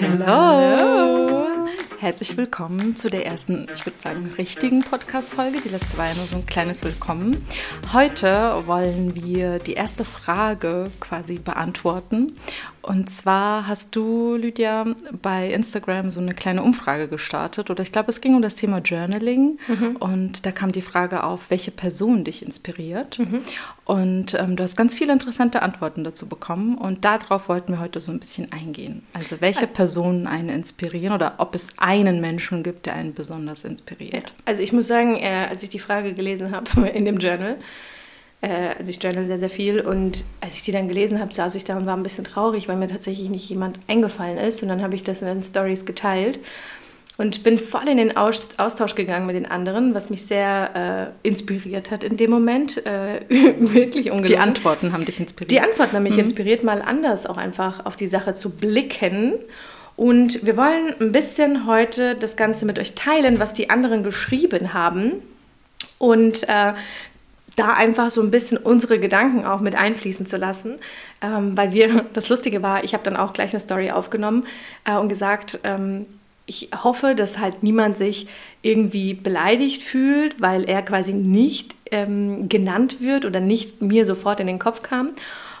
Hallo. Herzlich willkommen zu der ersten, ich würde sagen, richtigen Podcast-Folge. Die letzte war ja nur so ein kleines Willkommen. Heute wollen wir die erste Frage quasi beantworten. Und zwar hast du, Lydia, bei Instagram so eine kleine Umfrage gestartet. Oder ich glaube, es ging um das Thema Journaling. Mhm. Und da kam die Frage auf, welche Person dich inspiriert. Mhm. Und ähm, du hast ganz viele interessante Antworten dazu bekommen. Und darauf wollten wir heute so ein bisschen eingehen. Also welche Personen einen inspirieren oder ob es einen Menschen gibt, der einen besonders inspiriert. Ja. Also ich muss sagen, äh, als ich die Frage gelesen habe in dem Journal, äh, also ich journal sehr, sehr viel und als ich die dann gelesen habe, saß ich da und war ein bisschen traurig, weil mir tatsächlich nicht jemand eingefallen ist und dann habe ich das in den Stories geteilt und bin voll in den Austausch gegangen mit den anderen, was mich sehr äh, inspiriert hat in dem Moment. Äh, wirklich ungelogen. Die Antworten haben dich inspiriert. Die Antworten haben mich mhm. inspiriert, mal anders auch einfach auf die Sache zu blicken. Und wir wollen ein bisschen heute das Ganze mit euch teilen, was die anderen geschrieben haben. Und äh, da einfach so ein bisschen unsere Gedanken auch mit einfließen zu lassen. Ähm, weil wir, das Lustige war, ich habe dann auch gleich eine Story aufgenommen äh, und gesagt, ähm, ich hoffe, dass halt niemand sich irgendwie beleidigt fühlt, weil er quasi nicht ähm, genannt wird oder nicht mir sofort in den Kopf kam.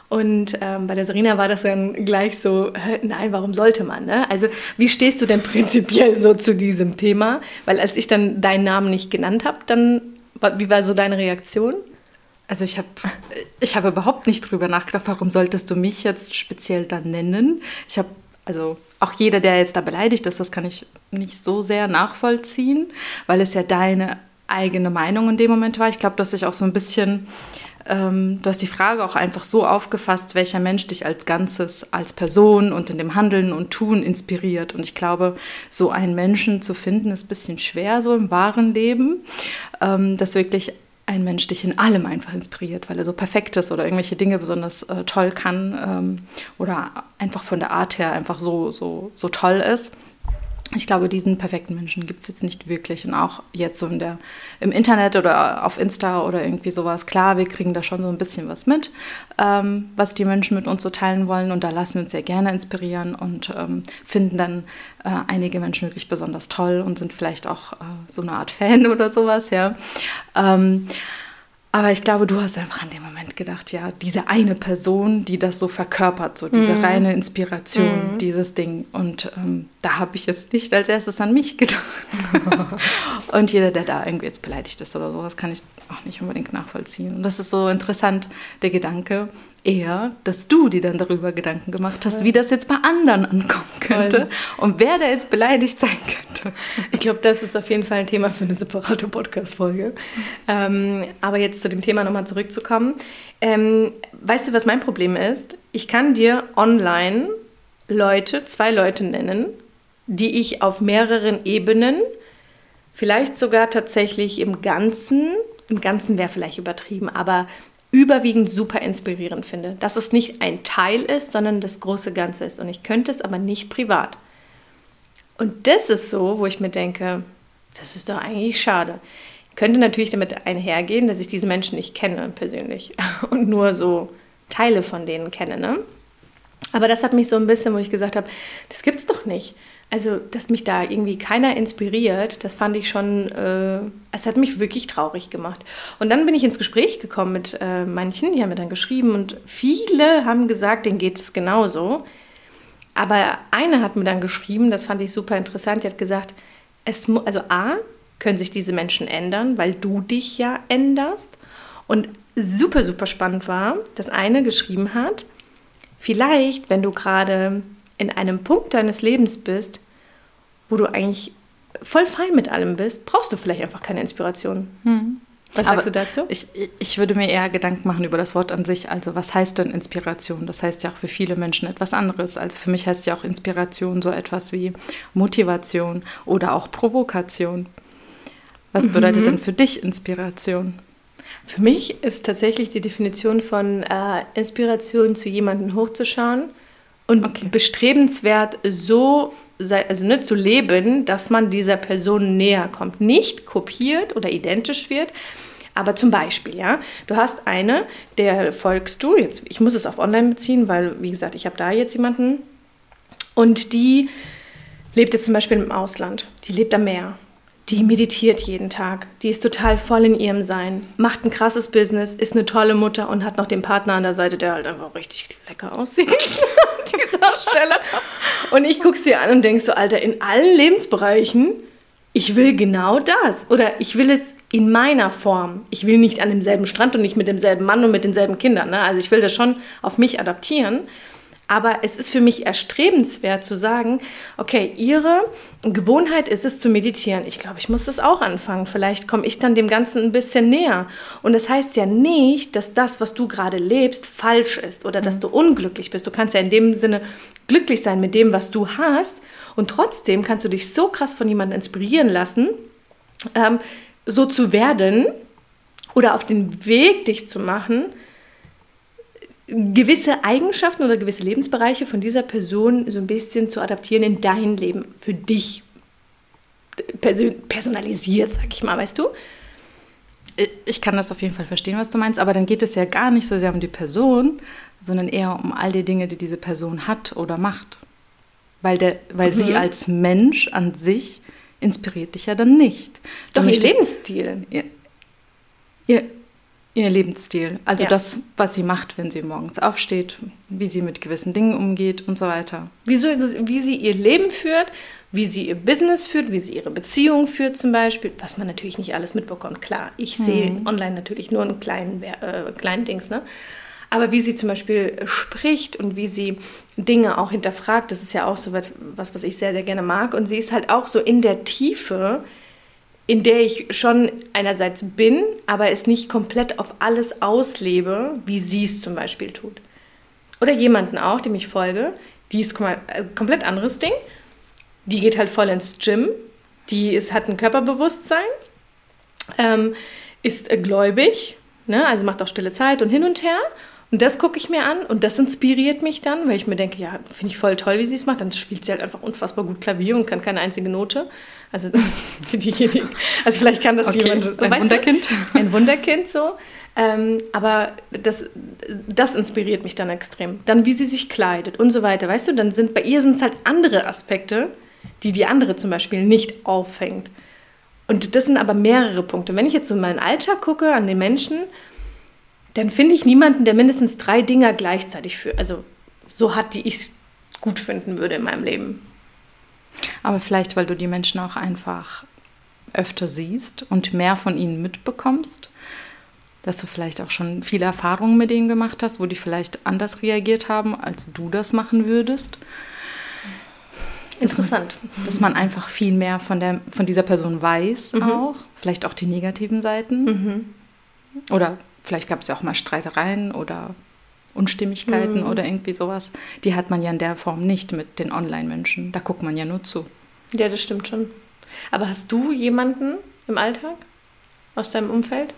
Und ähm, bei der Serena war das dann gleich so, nein, warum sollte man? Ne? Also wie stehst du denn prinzipiell so zu diesem Thema? Weil als ich dann deinen Namen nicht genannt habe, dann, wie war so deine Reaktion? Also ich habe ich hab überhaupt nicht drüber nachgedacht, warum solltest du mich jetzt speziell dann nennen? Ich habe, also auch jeder, der jetzt da beleidigt ist, das kann ich nicht so sehr nachvollziehen, weil es ja deine eigene Meinung in dem Moment war. Ich glaube, dass ich auch so ein bisschen, ähm, du hast die Frage auch einfach so aufgefasst, welcher Mensch dich als Ganzes, als Person und in dem Handeln und Tun inspiriert. Und ich glaube, so einen Menschen zu finden, ist ein bisschen schwer so im wahren Leben, ähm, dass wirklich ein Mensch dich in allem einfach inspiriert, weil er so perfekt ist oder irgendwelche Dinge besonders äh, toll kann ähm, oder einfach von der Art her einfach so, so, so toll ist ich glaube, diesen perfekten Menschen gibt es jetzt nicht wirklich. Und auch jetzt so in der, im Internet oder auf Insta oder irgendwie sowas. Klar, wir kriegen da schon so ein bisschen was mit, ähm, was die Menschen mit uns so teilen wollen. Und da lassen wir uns sehr gerne inspirieren und ähm, finden dann äh, einige Menschen wirklich besonders toll und sind vielleicht auch äh, so eine Art Fan oder sowas, ja. Ähm, aber ich glaube, du hast einfach an dem Moment gedacht, ja, diese eine Person, die das so verkörpert, so diese mm. reine Inspiration, mm. dieses Ding. Und ähm, da habe ich jetzt nicht als erstes an mich gedacht. und jeder, der da irgendwie jetzt beleidigt ist oder sowas, kann ich auch nicht unbedingt nachvollziehen. Und das ist so interessant, der Gedanke, eher, dass du dir dann darüber Gedanken gemacht hast, wie das jetzt bei anderen ankommen könnte und wer da jetzt beleidigt sein könnte. Ich glaube, das ist auf jeden Fall ein Thema für eine separate Podcast-Folge. Ähm, aber jetzt zu dem Thema nochmal zurückzukommen. Ähm, weißt du, was mein Problem ist? Ich kann dir online Leute, zwei Leute nennen, die ich auf mehreren Ebenen, vielleicht sogar tatsächlich im Ganzen, im Ganzen wäre vielleicht übertrieben, aber überwiegend super inspirierend finde. Dass es nicht ein Teil ist, sondern das große Ganze ist. Und ich könnte es aber nicht privat. Und das ist so, wo ich mir denke, das ist doch eigentlich schade. Ich könnte natürlich damit einhergehen, dass ich diese Menschen nicht kenne persönlich und nur so Teile von denen kenne. Ne? Aber das hat mich so ein bisschen, wo ich gesagt habe, das gibt's doch nicht. Also, dass mich da irgendwie keiner inspiriert, das fand ich schon, äh, es hat mich wirklich traurig gemacht. Und dann bin ich ins Gespräch gekommen mit äh, manchen, die haben mir dann geschrieben und viele haben gesagt, denen geht es genauso. Aber eine hat mir dann geschrieben, das fand ich super interessant, die hat gesagt, es also A, können sich diese Menschen ändern, weil du dich ja änderst. Und super, super spannend war, dass eine geschrieben hat, vielleicht, wenn du gerade in einem Punkt deines Lebens bist, wo du eigentlich voll fein mit allem bist, brauchst du vielleicht einfach keine Inspiration. Hm. Was sagst Aber du dazu? Ich, ich würde mir eher Gedanken machen über das Wort an sich. Also was heißt denn Inspiration? Das heißt ja auch für viele Menschen etwas anderes. Also für mich heißt ja auch Inspiration so etwas wie Motivation oder auch Provokation. Was mhm. bedeutet denn für dich Inspiration? Für mich ist tatsächlich die Definition von äh, Inspiration zu jemandem hochzuschauen und okay. bestrebenswert so also, ne, zu leben, dass man dieser Person näher kommt. Nicht kopiert oder identisch wird, aber zum Beispiel, ja, du hast eine, der folgst du, jetzt, ich muss es auf online beziehen, weil, wie gesagt, ich habe da jetzt jemanden Und die lebt jetzt zum Beispiel im Ausland. Die lebt am Meer. Die meditiert jeden Tag. Die ist total voll in ihrem Sein. Macht ein krasses Business, ist eine tolle Mutter und hat noch den Partner an der Seite, der halt einfach richtig lecker aussieht. an dieser Stelle. Und ich gucke sie an und denke so, Alter, in allen Lebensbereichen, ich will genau das. Oder ich will es in meiner Form. Ich will nicht an demselben Strand und nicht mit demselben Mann und mit denselben Kindern. Ne? Also ich will das schon auf mich adaptieren. Aber es ist für mich erstrebenswert zu sagen, okay, Ihre Gewohnheit ist es zu meditieren. Ich glaube, ich muss das auch anfangen. Vielleicht komme ich dann dem Ganzen ein bisschen näher. Und das heißt ja nicht, dass das, was du gerade lebst, falsch ist oder dass mhm. du unglücklich bist. Du kannst ja in dem Sinne glücklich sein mit dem, was du hast. Und trotzdem kannst du dich so krass von jemandem inspirieren lassen, ähm, so zu werden oder auf den Weg dich zu machen, gewisse Eigenschaften oder gewisse Lebensbereiche von dieser Person so ein bisschen zu adaptieren in dein Leben, für dich personalisiert, sag ich mal, weißt du? Ich kann das auf jeden Fall verstehen, was du meinst, aber dann geht es ja gar nicht so sehr um die Person, sondern eher um all die Dinge, die diese Person hat oder macht. Weil, der, weil mhm. sie als Mensch an sich inspiriert dich ja dann nicht. Doch, ihr Lebensstil. Ihr, ihr, Ihr Lebensstil, also ja. das, was sie macht, wenn sie morgens aufsteht, wie sie mit gewissen Dingen umgeht und so weiter. Wie, so, wie sie ihr Leben führt, wie sie ihr Business führt, wie sie ihre Beziehung führt zum Beispiel, was man natürlich nicht alles mitbekommt. Klar, ich mhm. sehe online natürlich nur einen kleinen, äh, kleinen Dings, ne? Aber wie sie zum Beispiel spricht und wie sie Dinge auch hinterfragt, das ist ja auch so was, was ich sehr, sehr gerne mag. Und sie ist halt auch so in der Tiefe, in der ich schon einerseits bin, aber es nicht komplett auf alles auslebe, wie sie es zum Beispiel tut. Oder jemanden auch, dem ich folge, die ist ein äh, komplett anderes Ding. Die geht halt voll ins Gym, die ist, hat ein Körperbewusstsein, ähm, ist äh, gläubig, ne? also macht auch stille Zeit und hin und her und das gucke ich mir an und das inspiriert mich dann, weil ich mir denke, ja, finde ich voll toll, wie sie es macht. Dann spielt sie halt einfach unfassbar gut Klavier und kann keine einzige Note. Also für diejenigen. Also vielleicht kann das okay, jemand. So, ein Wunderkind. Du? Ein Wunderkind so. Ähm, aber das, das inspiriert mich dann extrem. Dann, wie sie sich kleidet und so weiter. Weißt du, dann sind bei ihr sind es halt andere Aspekte, die die andere zum Beispiel nicht auffängt. Und das sind aber mehrere Punkte. Wenn ich jetzt so in meinen Alltag gucke, an den Menschen, dann finde ich niemanden, der mindestens drei Dinger gleichzeitig führt. Also so hat, die ich gut finden würde in meinem Leben. Aber vielleicht, weil du die Menschen auch einfach öfter siehst und mehr von ihnen mitbekommst, dass du vielleicht auch schon viele Erfahrungen mit denen gemacht hast, wo die vielleicht anders reagiert haben, als du das machen würdest. Interessant. Dass man, dass man einfach viel mehr von, der, von dieser Person weiß mhm. auch, vielleicht auch die negativen Seiten. Mhm. Oder Vielleicht gab es ja auch mal Streitereien oder Unstimmigkeiten mhm. oder irgendwie sowas. Die hat man ja in der Form nicht mit den Online-Menschen. Da guckt man ja nur zu. Ja, das stimmt schon. Aber hast du jemanden im Alltag aus deinem Umfeld?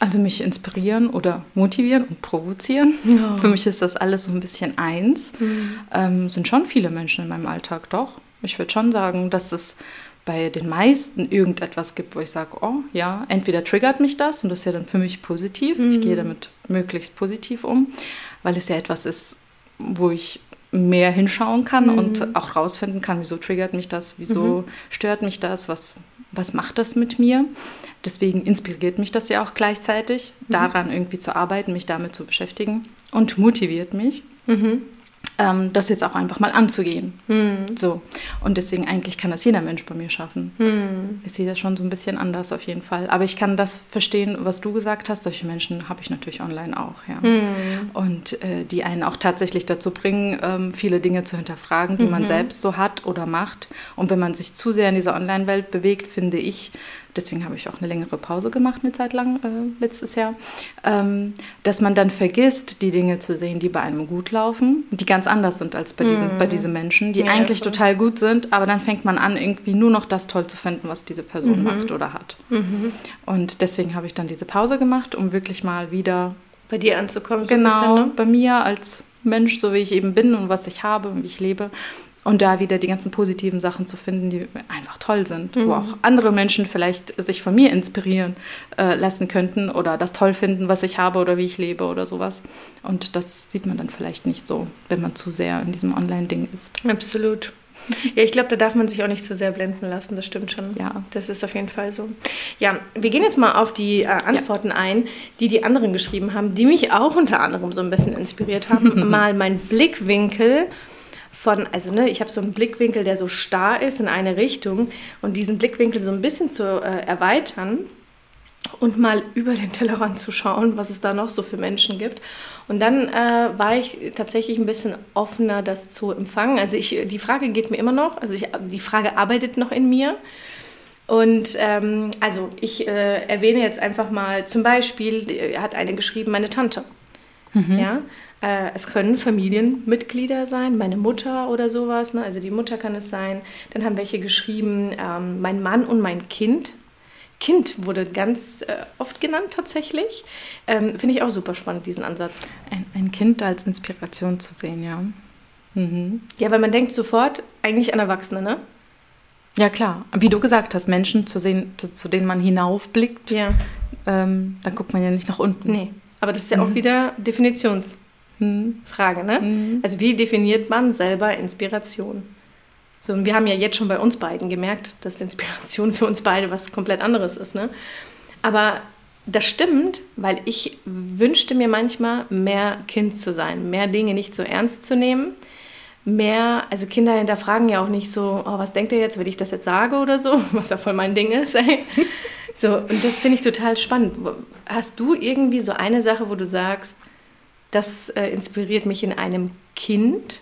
Also mich inspirieren oder motivieren und provozieren. Ja. Für mich ist das alles so ein bisschen eins. Mhm. Ähm, sind schon viele Menschen in meinem Alltag, doch. Ich würde schon sagen, dass es bei den meisten irgendetwas gibt, wo ich sage, oh ja, entweder triggert mich das und das ist ja dann für mich positiv. Mhm. Ich gehe damit möglichst positiv um, weil es ja etwas ist, wo ich mehr hinschauen kann mhm. und auch rausfinden kann, wieso triggert mich das, wieso mhm. stört mich das, was, was macht das mit mir. Deswegen inspiriert mich das ja auch gleichzeitig, mhm. daran irgendwie zu arbeiten, mich damit zu beschäftigen und motiviert mich. Ähm, das jetzt auch einfach mal anzugehen. Hm. So. Und deswegen eigentlich kann das jeder Mensch bei mir schaffen. Hm. Ich sehe das schon so ein bisschen anders auf jeden Fall. Aber ich kann das verstehen, was du gesagt hast. Solche Menschen habe ich natürlich online auch. Ja. Hm. Und äh, die einen auch tatsächlich dazu bringen, ähm, viele Dinge zu hinterfragen, die mhm. man selbst so hat oder macht. Und wenn man sich zu sehr in dieser Online-Welt bewegt, finde ich, deswegen habe ich auch eine längere Pause gemacht eine Zeit lang äh, letztes Jahr, ähm, dass man dann vergisst, die Dinge zu sehen, die bei einem gut laufen, die ganz anders sind als bei, mm. diesen, bei mhm. diesen Menschen, die ja, eigentlich voll. total gut sind, aber dann fängt man an, irgendwie nur noch das toll zu finden, was diese Person mhm. macht oder hat. Mhm. Und deswegen habe ich dann diese Pause gemacht, um wirklich mal wieder bei dir anzukommen. So genau, bisschen, ne? bei mir als Mensch, so wie ich eben bin und was ich habe und wie ich lebe, Und da wieder die ganzen positiven Sachen zu finden, die einfach toll sind, mhm. wo auch andere Menschen vielleicht sich von mir inspirieren äh, lassen könnten oder das toll finden, was ich habe oder wie ich lebe oder sowas. Und das sieht man dann vielleicht nicht so, wenn man zu sehr in diesem Online-Ding ist. Absolut. Ja, ich glaube, da darf man sich auch nicht zu sehr blenden lassen, das stimmt schon. Ja. Das ist auf jeden Fall so. Ja, wir gehen jetzt mal auf die äh, Antworten ja. ein, die die anderen geschrieben haben, die mich auch unter anderem so ein bisschen inspiriert haben. mal mein Blickwinkel von, also ne, ich habe so einen Blickwinkel, der so starr ist in eine Richtung und diesen Blickwinkel so ein bisschen zu äh, erweitern und mal über den Tellerrand zu schauen, was es da noch so für Menschen gibt. Und dann äh, war ich tatsächlich ein bisschen offener, das zu empfangen. Also ich, die Frage geht mir immer noch, also ich, die Frage arbeitet noch in mir. Und ähm, also ich äh, erwähne jetzt einfach mal, zum Beispiel hat eine geschrieben, meine Tante. Mhm. Ja, äh, es können Familienmitglieder sein, meine Mutter oder sowas. Ne? Also die Mutter kann es sein. Dann haben welche geschrieben, ähm, mein Mann und mein Kind. Kind wurde ganz äh, oft genannt tatsächlich. Ähm, Finde ich auch super spannend, diesen Ansatz. Ein, ein Kind als Inspiration zu sehen, ja. Mhm. Ja, weil man denkt sofort eigentlich an Erwachsene, ne? Ja, klar. Wie du gesagt hast, Menschen zu sehen, zu, zu denen man hinaufblickt, ja. ähm, dann guckt man ja nicht nach unten. Nee, aber das ist ja mhm. auch wieder Definitionsfrage, ne? Mhm. Also wie definiert man selber Inspiration? So, und wir haben ja jetzt schon bei uns beiden gemerkt, dass Inspiration für uns beide was komplett anderes ist. Ne? Aber das stimmt, weil ich wünschte mir manchmal, mehr Kind zu sein, mehr Dinge nicht so ernst zu nehmen. Mehr, also Kinder hinterfragen ja auch nicht so, oh, was denkt ihr jetzt, wenn ich das jetzt sage oder so, was ja voll mein Ding ist. Ey. So, und das finde ich total spannend. Hast du irgendwie so eine Sache, wo du sagst, das äh, inspiriert mich in einem Kind?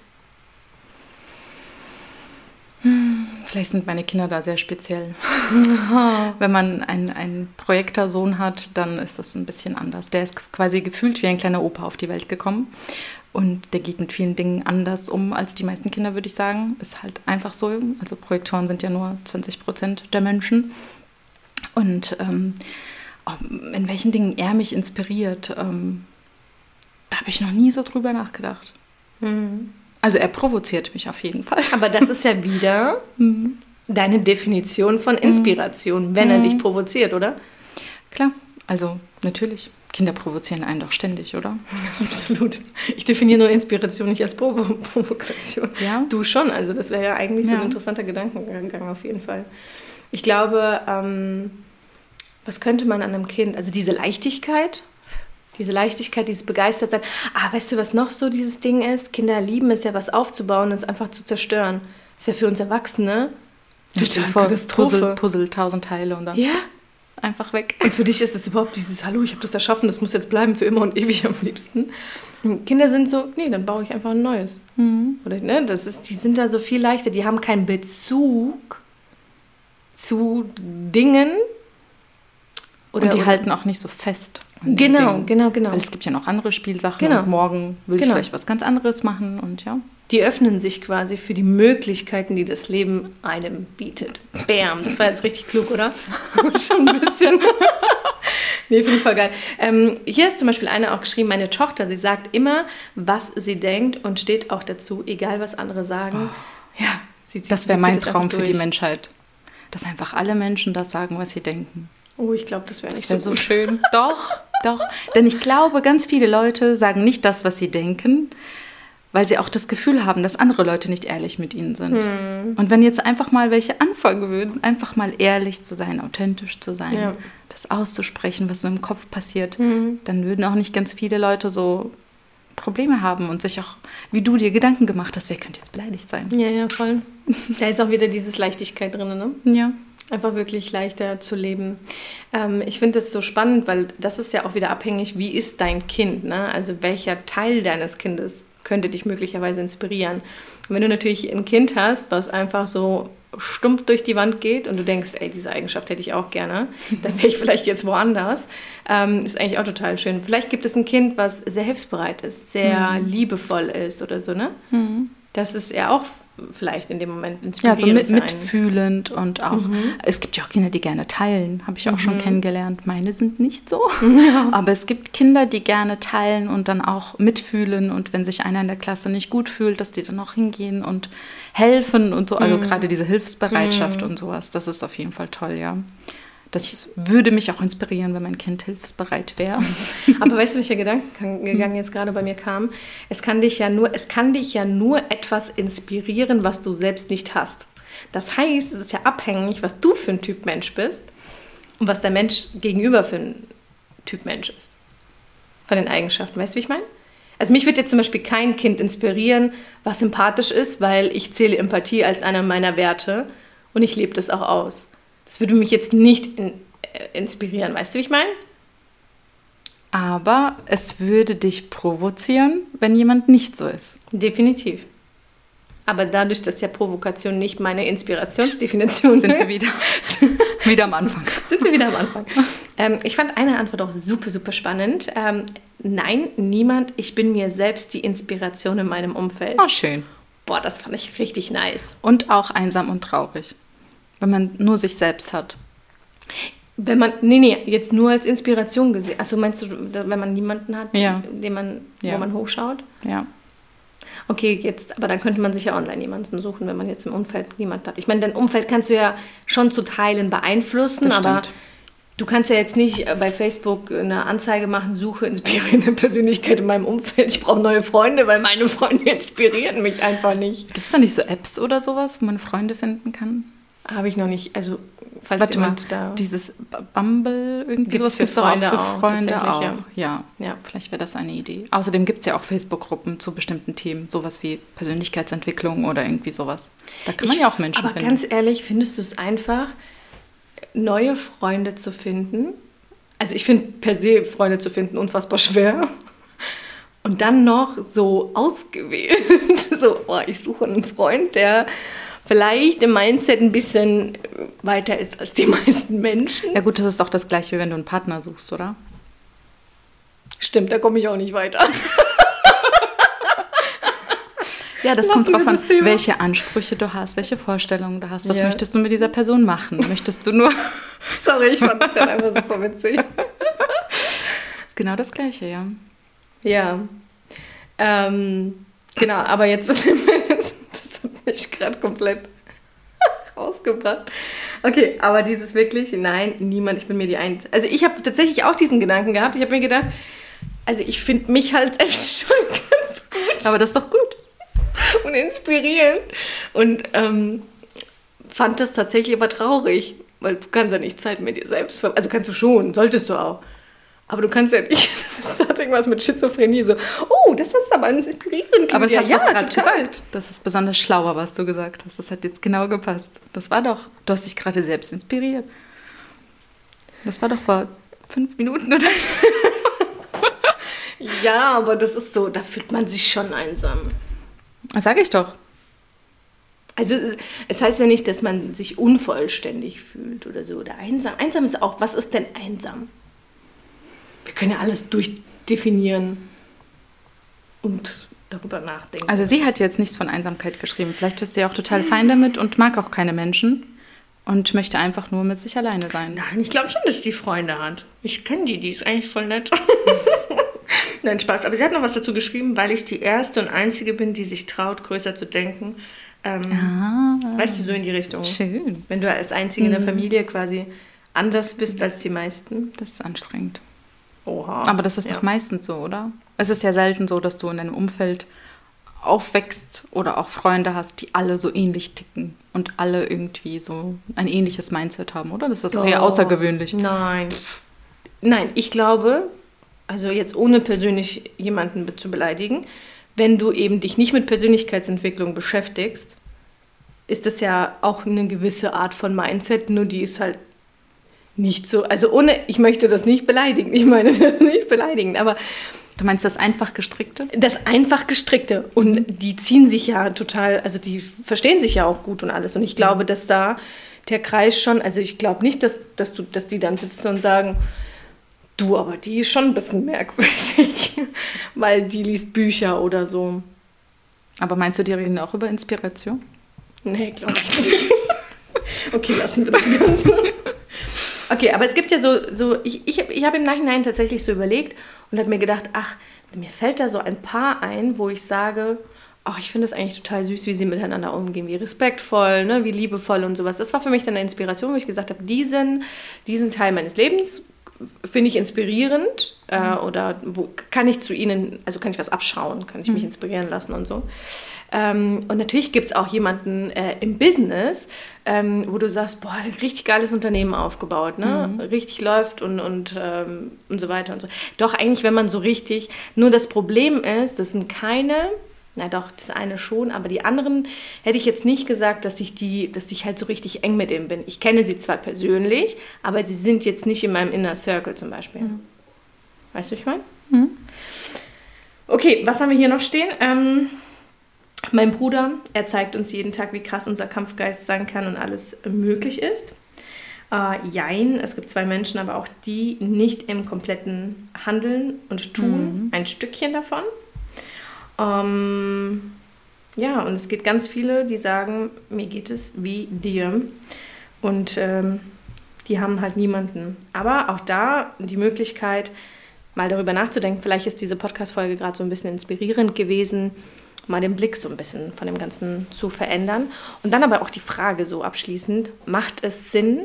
Vielleicht sind meine Kinder da sehr speziell. Wenn man einen, einen Projektorsohn hat, dann ist das ein bisschen anders. Der ist quasi gefühlt wie ein kleiner Opa auf die Welt gekommen. Und der geht mit vielen Dingen anders um als die meisten Kinder, würde ich sagen. Ist halt einfach so. Also Projektoren sind ja nur 20 Prozent der Menschen. Und ähm, in welchen Dingen er mich inspiriert, ähm, da habe ich noch nie so drüber nachgedacht. Mhm. Also er provoziert mich auf jeden Fall. Aber das ist ja wieder mhm. deine Definition von Inspiration, wenn er mhm. dich provoziert, oder? Klar, also natürlich. Kinder provozieren einen doch ständig, oder? Absolut. Ich definiere nur Inspiration nicht als Provo Provokation. Ja? Du schon, also das wäre ja eigentlich ja. so ein interessanter Gedankengang auf jeden Fall. Ich glaube, ähm, was könnte man an einem Kind, also diese Leichtigkeit, diese Leichtigkeit, dieses Begeistertsein. Ah, weißt du, was noch so dieses Ding ist? Kinder lieben es ja, was aufzubauen und es einfach zu zerstören. Das wäre für uns Erwachsene total vor Puzzle, Puzzle, tausend Teile und dann ja. einfach weg. Und für dich ist es überhaupt dieses Hallo, ich habe das erschaffen, das muss jetzt bleiben für immer und ewig am liebsten. Und Kinder sind so, nee, dann baue ich einfach ein neues. Mhm. Oder, ne, das ist, die sind da so viel leichter, die haben keinen Bezug zu Dingen, oder, und die halten auch nicht so fest. Genau, genau, genau. Weil es gibt ja noch andere Spielsachen. Genau. Und morgen will genau. ich vielleicht was ganz anderes machen und ja. Die öffnen sich quasi für die Möglichkeiten, die das Leben einem bietet. Bam, das war jetzt richtig klug, oder? Schon ein bisschen. nee, finde ich voll geil. Ähm, hier ist zum Beispiel eine auch geschrieben, meine Tochter, sie sagt immer, was sie denkt und steht auch dazu, egal was andere sagen. Oh. Ja, sie, das wäre mein Traum für die Menschheit. Dass einfach alle Menschen das sagen, was sie denken. Oh, ich glaube, das wäre nicht wär so, so schön. doch, doch. Denn ich glaube, ganz viele Leute sagen nicht das, was sie denken, weil sie auch das Gefühl haben, dass andere Leute nicht ehrlich mit ihnen sind. Hm. Und wenn jetzt einfach mal welche anfangen würden, einfach mal ehrlich zu sein, authentisch zu sein, ja. das auszusprechen, was so im Kopf passiert, hm. dann würden auch nicht ganz viele Leute so Probleme haben und sich auch, wie du dir Gedanken gemacht hast, wer könnte jetzt beleidigt sein. Ja, ja, voll. da ist auch wieder dieses Leichtigkeit drin, ne? Ja. Einfach wirklich leichter zu leben. Ähm, ich finde das so spannend, weil das ist ja auch wieder abhängig, wie ist dein Kind? Ne? Also welcher Teil deines Kindes könnte dich möglicherweise inspirieren? Und wenn du natürlich ein Kind hast, was einfach so stumpf durch die Wand geht und du denkst, ey, diese Eigenschaft hätte ich auch gerne, dann wäre ich vielleicht jetzt woanders. Ähm, ist eigentlich auch total schön. Vielleicht gibt es ein Kind, was sehr hilfsbereit ist, sehr mhm. liebevoll ist oder so, ne? Mhm Das ist ja auch vielleicht in dem Moment Ja, inspirierend. so mit, mitfühlend und auch, es gibt ja auch Kinder, die gerne teilen, habe ich auch schon kennengelernt. Meine sind nicht so, aber es gibt Kinder, die gerne teilen und dann auch mitfühlen und wenn sich einer in der Klasse nicht gut fühlt, dass die dann auch hingehen und helfen und so. Also gerade diese Hilfsbereitschaft und sowas, das ist auf jeden Fall toll, ja. Das würde mich auch inspirieren, wenn mein Kind hilfsbereit wäre. Aber weißt du, welcher Gedankengang jetzt gerade bei mir kam? Es kann dich ja nur, es kann dich ja nur etwas inspirieren, was du selbst nicht hast. Das heißt, es ist ja abhängig, was du für ein Typ Mensch bist und was der Mensch gegenüber für ein Typ Mensch ist. Von den Eigenschaften. Weißt du, wie ich meine? Also mich wird jetzt zum Beispiel kein Kind inspirieren, was sympathisch ist, weil ich zähle Empathie als einer meiner Werte und ich lebe das auch aus. Das würde mich jetzt nicht in, äh, inspirieren. Weißt du, wie ich meine? Aber es würde dich provozieren, wenn jemand nicht so ist. Definitiv. Aber dadurch, dass ja Provokation nicht meine Inspirationsdefinition Sind wir ist, wieder, wieder am Anfang. sind wir wieder am Anfang. Ähm, ich fand eine Antwort auch super, super spannend. Ähm, nein, niemand. Ich bin mir selbst die Inspiration in meinem Umfeld. Oh, schön. Boah, das fand ich richtig nice. Und auch einsam und traurig. Wenn man nur sich selbst hat. Wenn man, nee, nee, jetzt nur als Inspiration gesehen. Achso, meinst du, wenn man niemanden hat, Ja. den man, Ja. wo man hochschaut? Ja. Okay, jetzt, aber dann könnte man sich ja online jemanden suchen, wenn man jetzt im Umfeld niemanden hat. Ich meine, dein Umfeld kannst du ja schon zu Teilen beeinflussen, aber du kannst ja jetzt nicht äh, bei Facebook eine Anzeige machen, suche inspirierende Persönlichkeit in meinem Umfeld. Ich brauche neue Freunde, weil meine Freunde inspirieren mich einfach nicht. Gibt es da nicht so Apps oder sowas, wo man Freunde finden kann? Habe ich noch nicht. Also, falls Warte mal, jemand da. dieses Bumble, irgendwie Gibt's sowas gibt es auch für auch, Freunde auch. tatsächlich, Ja. Ja. vielleicht wäre das eine Idee. Außerdem gibt es ja auch Facebook-Gruppen zu bestimmten Themen, sowas wie Persönlichkeitsentwicklung oder irgendwie sowas. Da kann man Ich- ja auch Menschen Aber finden. ganz ehrlich, findest du es einfach, neue Freunde zu finden? Also ich finde per se Freunde zu finden unfassbar schwer. Und dann noch so ausgewählt. So, oh, ich suche einen Freund, der vielleicht im Mindset ein bisschen weiter ist als die meisten Menschen. ja gut, das ist doch das gleiche, wie wenn du einen Partner suchst, oder? Stimmt, da komme ich auch nicht weiter. Ja, das Lassen kommt drauf an, welche Ansprüche du hast, welche Vorstellungen du hast. Was Ja. möchtest du mit dieser Person machen? Möchtest du nur... Sorry, ich fand das gerade einfach super witzig. genau das gleiche, ja. Ja. Ähm, genau, aber jetzt das hat mich gerade komplett rausgebracht. Okay, aber dieses wirklich, nein, niemand, ich bin mir die Einzige. Also ich habe tatsächlich auch diesen Gedanken gehabt. Ich habe mir gedacht, also ich finde mich halt echt schon ganz gut Aber das ist doch gut. und inspirierend. Und ähm, fand das tatsächlich aber traurig, weil du kannst ja nicht Zeit mit dir selbst ver Also kannst du schon, solltest du auch. Aber du kannst ja nicht, das hat irgendwas mit Schizophrenie, so, oh, das ist aber inspirierend. Aber das hast du ja, doch gerade gesagt. Das ist besonders schlauer, was du gesagt hast. Das hat jetzt genau gepasst. Das war doch, du hast dich gerade selbst inspiriert. Das war doch vor fünf Minuten oder so. Ja, aber das ist so, da fühlt man sich schon einsam. Das sage ich doch. Also es heißt ja nicht, dass man sich unvollständig fühlt oder so. Oder einsam. Einsam ist auch, was ist denn einsam? Wir können ja alles durchdefinieren und darüber nachdenken. Also sie hat jetzt nichts von Einsamkeit geschrieben. Vielleicht ist sie auch total fein damit und mag auch keine Menschen und möchte einfach nur mit sich alleine sein. Nein, ich glaube schon, dass die Freunde hat. Ich kenne die, die ist eigentlich voll nett. Nein, Spaß. Aber sie hat noch was dazu geschrieben, weil ich die erste und einzige bin, die sich traut, größer zu denken. Ähm, Ah, Weißt du, so in die Richtung. schön. Wenn du als Einzige in der Familie quasi anders bist als die meisten. Das ist anstrengend. Oha. Aber das ist Ja. doch meistens so, oder? Es ist ja selten so, dass du in deinem Umfeld aufwächst oder auch Freunde hast, die alle so ähnlich ticken und alle irgendwie so ein ähnliches Mindset haben, oder? Das ist doch eher außergewöhnlich. Nein. Nein, ich glaube, also jetzt ohne persönlich jemanden zu beleidigen, wenn du eben dich nicht mit Persönlichkeitsentwicklung beschäftigst, ist das ja auch eine gewisse Art von Mindset, nur die ist halt nicht so, also ohne, ich möchte das nicht beleidigen, ich meine das nicht beleidigen, aber Du meinst das einfach gestrickte? das einfach gestrickte und die ziehen sich ja total, also die verstehen sich ja auch gut und alles und ich glaube, dass da der Kreis schon, also ich glaube nicht, dass, dass, du, dass die dann sitzen und sagen, du, aber die ist schon ein bisschen merkwürdig, weil die liest Bücher oder so. Aber meinst du, die reden auch über Inspiration? Nee, glaube ich nicht. okay, lassen wir das Ganze. Okay, aber es gibt ja so, so ich, ich, ich habe im Nachhinein tatsächlich so überlegt und habe mir gedacht, ach, mir fällt da so ein paar ein, wo ich sage, ach, ich finde es eigentlich total süß, wie sie miteinander umgehen, wie respektvoll, ne, wie liebevoll und sowas. Das war für mich dann eine Inspiration, wo ich gesagt habe, diesen, diesen Teil meines Lebens finde ich inspirierend äh, oder wo kann ich zu ihnen, also kann ich was abschauen, kann ich mich mhm. inspirieren lassen und so. Ähm, und natürlich gibt es auch jemanden äh, im Business, ähm, wo du sagst, boah, ein richtig geiles Unternehmen aufgebaut, ne? Mhm. richtig läuft und, und, ähm, und so weiter und so. Doch eigentlich, wenn man so richtig, nur das Problem ist, das sind keine na doch, das eine schon, aber die anderen hätte ich jetzt nicht gesagt, dass ich die, dass ich halt so richtig eng mit denen bin. Ich kenne sie zwar persönlich, aber sie sind jetzt nicht in meinem Inner Circle zum Beispiel. Mhm. Weißt du, ich meine? Mhm. Okay, was haben wir hier noch stehen? Ähm, mein Bruder, er zeigt uns jeden Tag, wie krass unser Kampfgeist sein kann und alles möglich ist. Äh, jein, es gibt zwei Menschen, aber auch die nicht im kompletten Handeln und Tun, mhm. ein Stückchen davon. Ähm, ja, und es gibt ganz viele, die sagen, mir geht es wie dir. Und ähm, die haben halt niemanden. Aber auch da die Möglichkeit, mal darüber nachzudenken, vielleicht ist diese Podcast-Folge gerade so ein bisschen inspirierend gewesen, mal den Blick so ein bisschen von dem Ganzen zu verändern. Und dann aber auch die Frage so abschließend, macht es Sinn,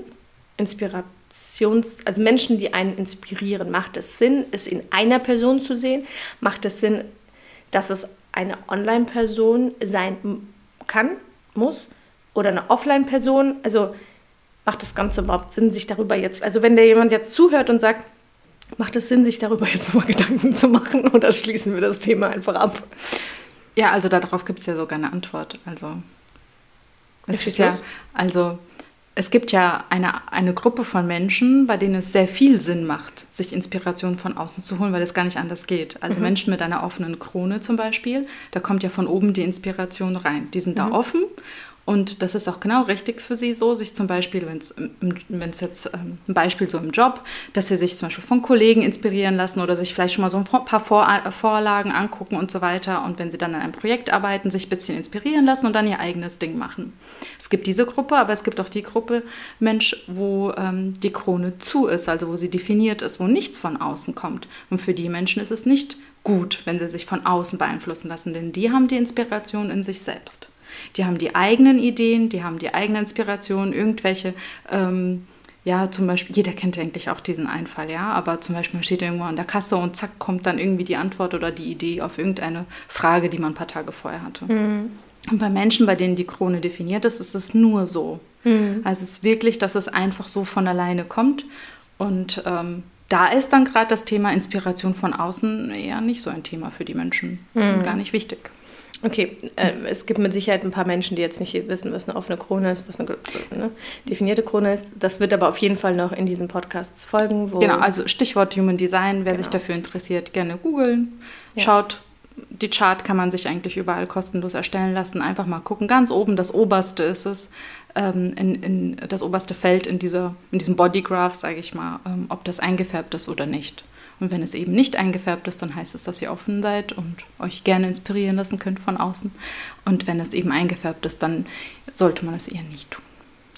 Inspirations, also Menschen, die einen inspirieren, macht es Sinn, es in einer Person zu sehen? Macht es Sinn, dass es eine Online-Person sein kann, muss oder eine Offline-Person. Also macht das Ganze überhaupt Sinn, sich darüber jetzt, also wenn der jemand jetzt zuhört und sagt, macht es Sinn, sich darüber jetzt nochmal Gedanken zu machen oder schließen wir das Thema einfach ab? Ja, also darauf gibt es ja sogar eine Antwort. Also es ist, ist ja, also es gibt ja eine, eine Gruppe von Menschen, bei denen es sehr viel Sinn macht, sich Inspiration von außen zu holen, weil es gar nicht anders geht. Also mhm. Menschen mit einer offenen Krone zum Beispiel, da kommt ja von oben die Inspiration rein. Die sind mhm. da offen und das ist auch genau richtig für sie so, sich zum Beispiel, wenn es jetzt ähm, ein Beispiel so im Job, dass sie sich zum Beispiel von Kollegen inspirieren lassen oder sich vielleicht schon mal so ein paar Vor Vorlagen angucken und so weiter. Und wenn sie dann an einem Projekt arbeiten, sich ein bisschen inspirieren lassen und dann ihr eigenes Ding machen. Es gibt diese Gruppe, aber es gibt auch die Gruppe Mensch, wo ähm, die Krone zu ist, also wo sie definiert ist, wo nichts von außen kommt. Und für die Menschen ist es nicht gut, wenn sie sich von außen beeinflussen lassen, denn die haben die Inspiration in sich selbst. Die haben die eigenen Ideen, die haben die eigene Inspiration, irgendwelche, ähm, ja, zum Beispiel, jeder kennt eigentlich auch diesen Einfall, ja, aber zum Beispiel man steht irgendwo an der Kasse und zack, kommt dann irgendwie die Antwort oder die Idee auf irgendeine Frage, die man ein paar Tage vorher hatte. Mhm. Und bei Menschen, bei denen die Krone definiert ist, ist es nur so. Mhm. Also es ist wirklich, dass es einfach so von alleine kommt. Und ähm, da ist dann gerade das Thema Inspiration von außen eher nicht so ein Thema für die Menschen. Mhm. Gar nicht wichtig. Okay, äh, es gibt mit Sicherheit ein paar Menschen, die jetzt nicht wissen, was eine offene Krone ist, was eine ne, definierte Krone ist. Das wird aber auf jeden Fall noch in diesen Podcasts folgen. genau, also Stichwort Human Design, wer genau. sich dafür interessiert, gerne googeln. Ja. Schaut, die Chart kann man sich eigentlich überall kostenlos erstellen lassen. Einfach mal gucken. Ganz oben, das oberste ist es, ähm, in, in, das oberste Feld in, dieser, in diesem Bodygraph, sage ich mal, ähm, ob das eingefärbt ist oder nicht. Und wenn es eben nicht eingefärbt ist, dann heißt es, dass ihr offen seid und euch gerne inspirieren lassen könnt von außen. Und wenn es eben eingefärbt ist, dann sollte man es eher nicht tun,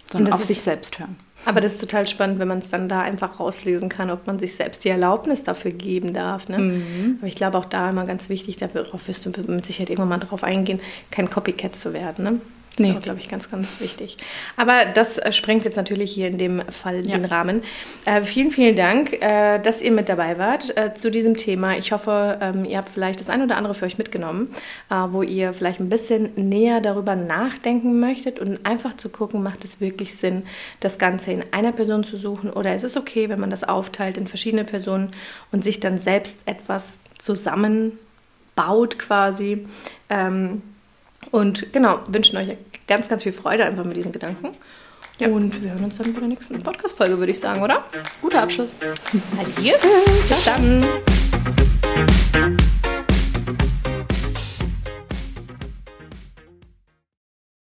sondern auf sich selbst hören. Aber das ist total spannend, wenn man es dann da einfach rauslesen kann, ob man sich selbst die Erlaubnis dafür geben darf. Ne? Mhm. Aber ich glaube auch da immer ganz wichtig, darauf wirst du mit Sicherheit irgendwann mal drauf eingehen, kein Copycat zu werden. Ne? Das nee. ist, glaube ich, ganz, ganz wichtig. Aber das äh, sprengt jetzt natürlich hier in dem Fall ja. den Rahmen. Äh, vielen, vielen Dank, äh, dass ihr mit dabei wart äh, zu diesem Thema. Ich hoffe, ähm, ihr habt vielleicht das ein oder andere für euch mitgenommen, äh, wo ihr vielleicht ein bisschen näher darüber nachdenken möchtet und einfach zu gucken, macht es wirklich Sinn, das Ganze in einer Person zu suchen oder ist es okay, wenn man das aufteilt in verschiedene Personen und sich dann selbst etwas zusammenbaut quasi. Ähm, und genau, wünschen euch ganz, ganz viel Freude einfach mit diesen Gedanken. Ja. Und wir hören uns dann bei der nächsten Podcast-Folge, würde ich sagen, oder? Guter Abschluss. Adieu. Bis dann.